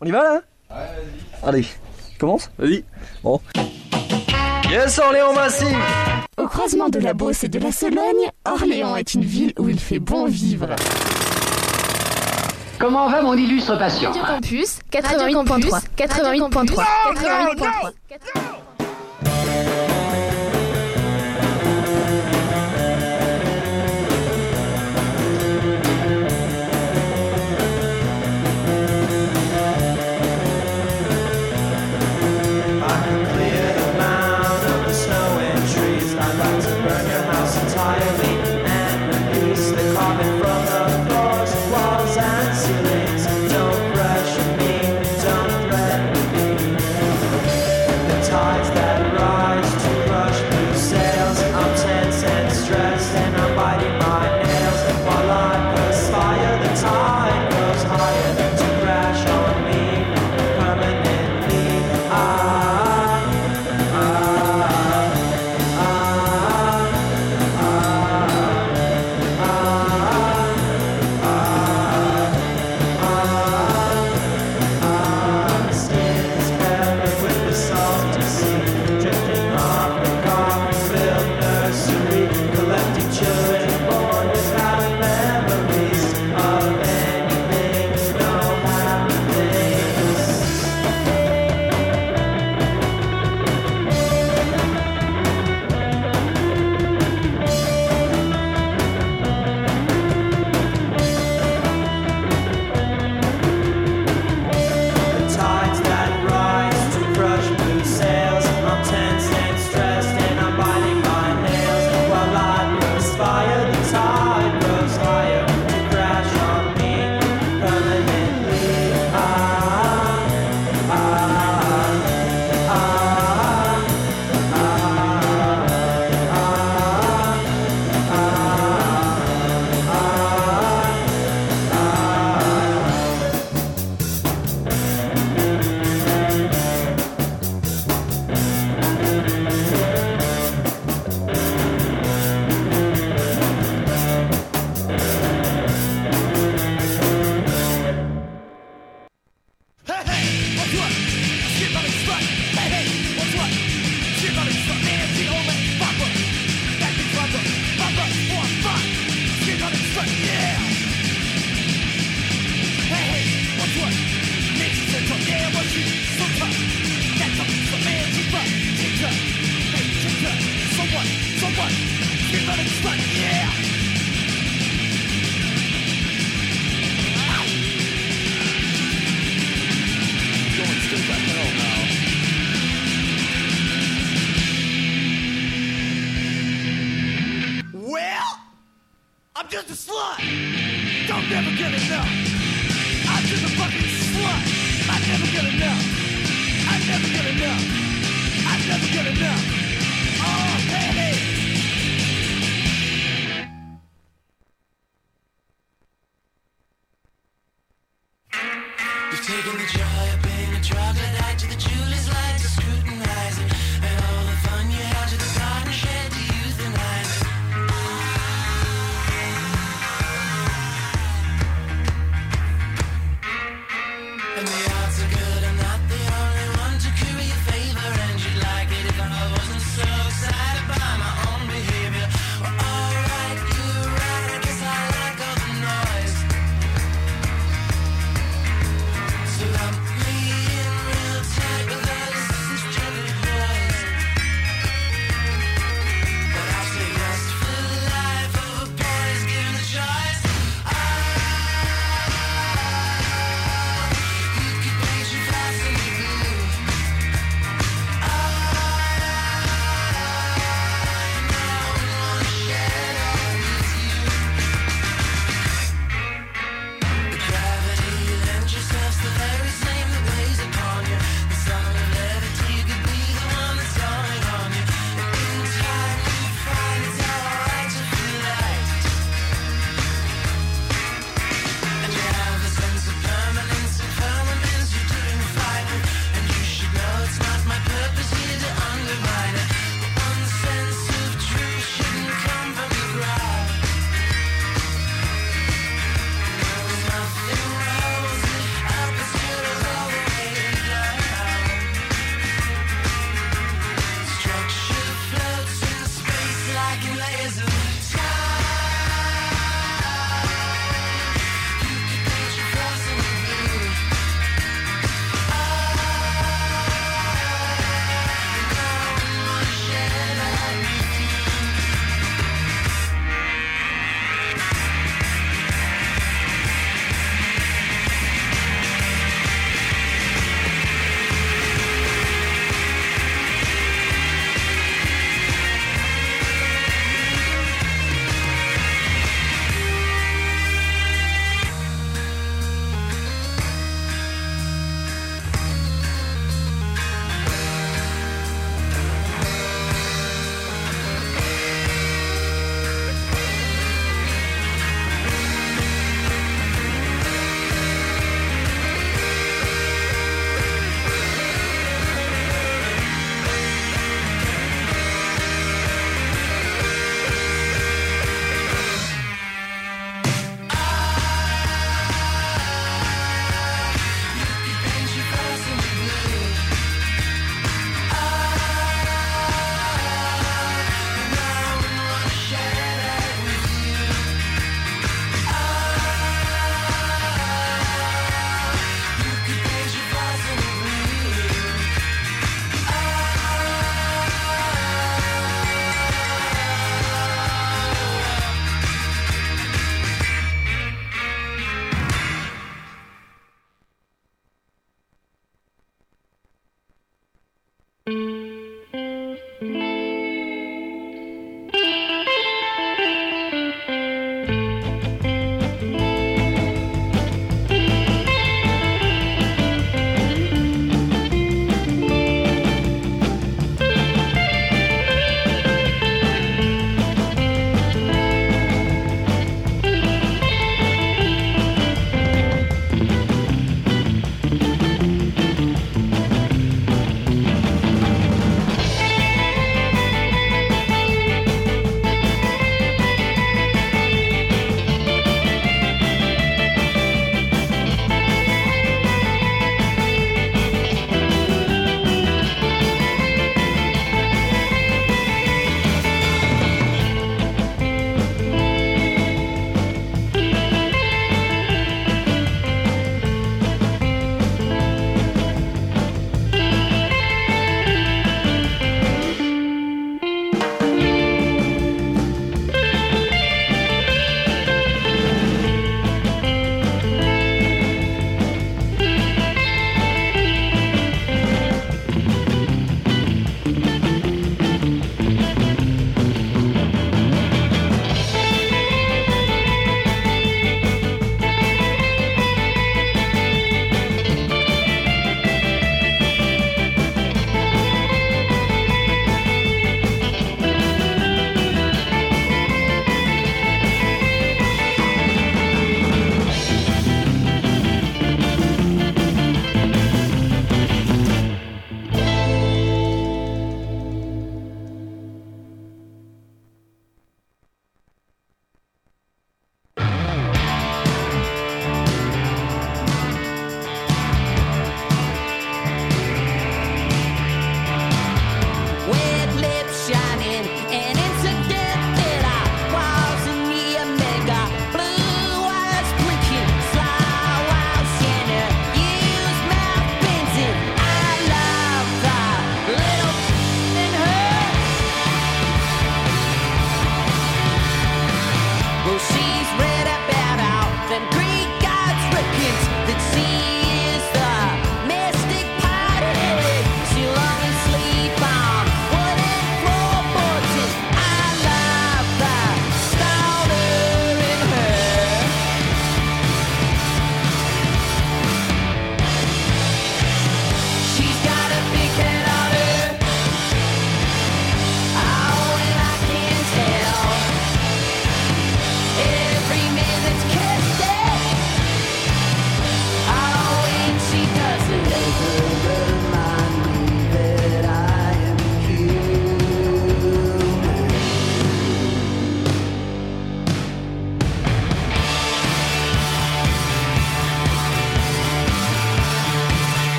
On y va là Allez, je commence Vas-y. Bon. Yes, Orléans Massy Au croisement de la Beauce et de la Sologne, Orléans est une ville où il fait bon vivre. Comment va mon illustre patient Radio Campus 88.3 88.3 88.3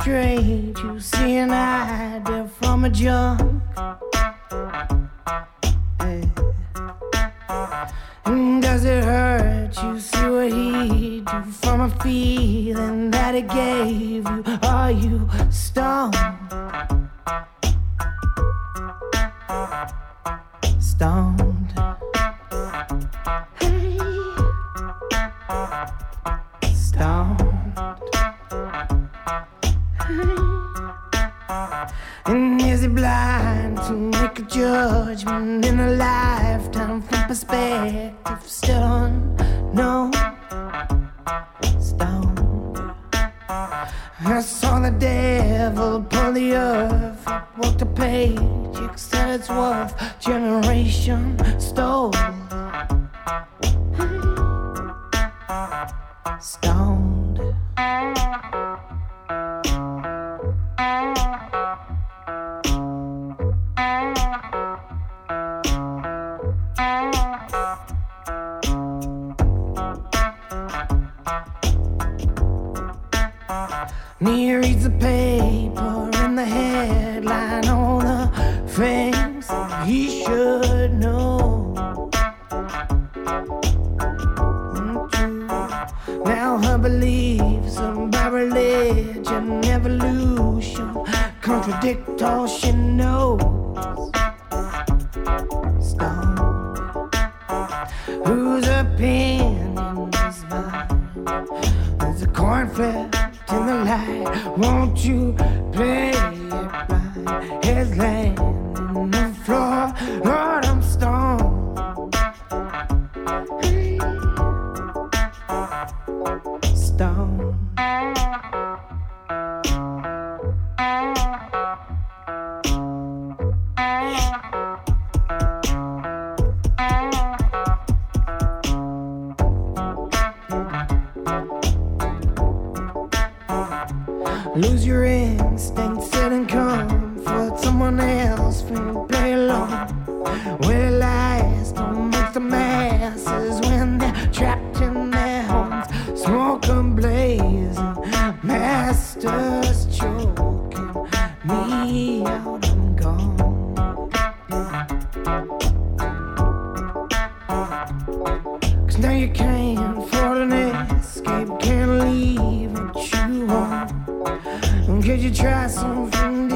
strange. You see an idea from a jump. fourth generation stole. Stoned. believe what you want. Could you try something?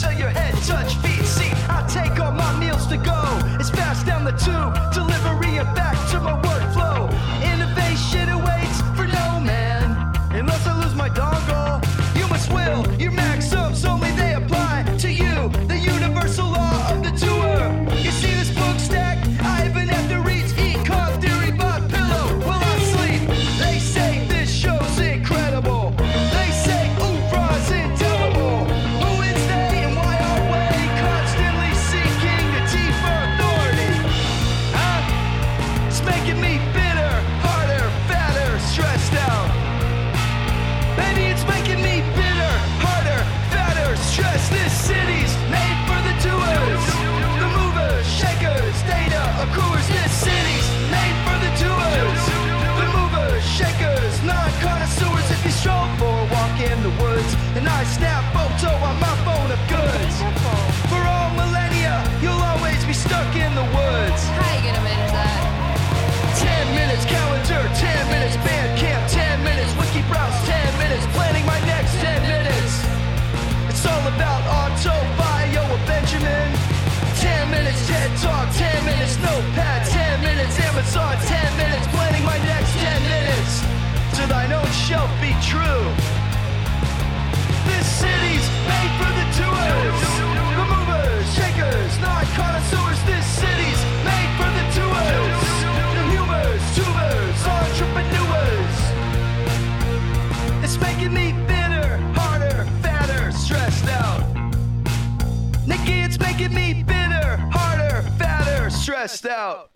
until your head touch doers, shakers. This city's made for the doers, the humors, tubers, entrepreneurs. It's making me bitter, harder, fatter, stressed out. Nikki, it's making me bitter, harder, fatter, stressed out.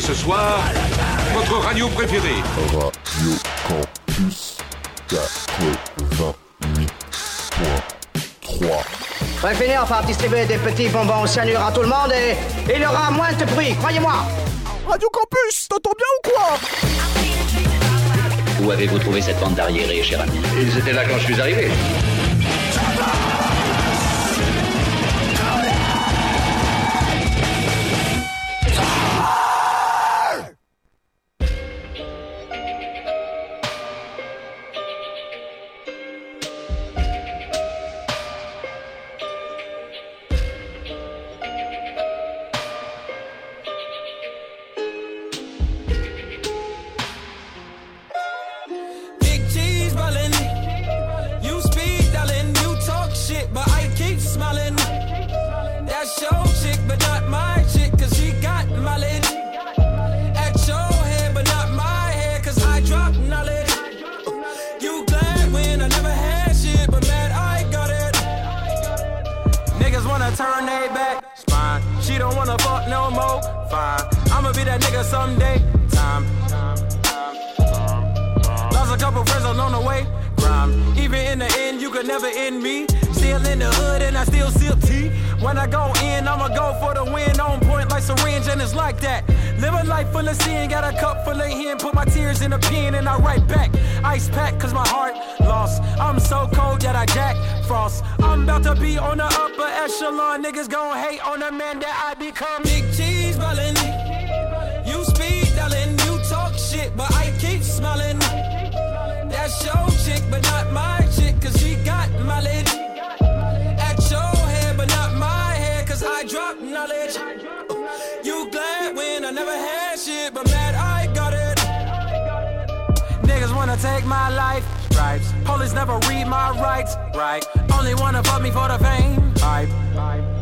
Ce soir votre radio préférée. Radio Campus 88.3. Très finir par distribuer des petits bonbons au cyanure à tout le monde et il y aura moins de bruit, croyez-moi. Radio Campus, t'entends bien ou quoi? Où avez-vous trouvé cette bande d'arriérés, cher ami? Ils étaient là quand je suis arrivé. Fine. I'ma be that nigga someday, time. Lost a couple friends along the way. Crime. Even in the end, you could never end me. Still in the hood and I still sip tea. When I go in, I'ma go for the win. On point like syringe and it's like that. Live a life full of sin, got a cup full of hen. Put my tears in a pen and I write back. Ice pack, cause my heart lost. I'm so cold that I jack frost. I'm about to be on the upper echelon. Niggas gon' hate on the man that I become. Big cheese. Never had shit, but mad I got it. Niggas wanna take my life, stripes. Police never read my rights, right? Only wanna fuck me for the fame, hype.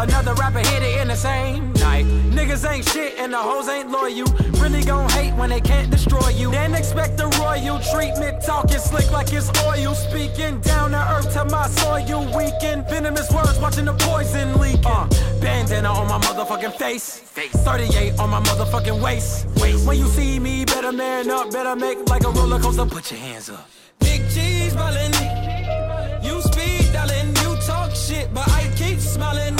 Another rapper hit it in the same night. Niggas ain't shit and the hoes ain't loyal. Really gon' hate when they can't destroy you. Then expect the royal treatment. Talking slick like it's oil. Speaking down to earth to my soil. Weaken venomous words, watching the poison leaking. Uh, bandana on my motherfucking face. 38 on my motherfucking waist. When you see me, better man up. Better make like a roller coaster. Put your hands up. Big cheese ballin'. You speak, darling. You talk shit, but I keep smiling.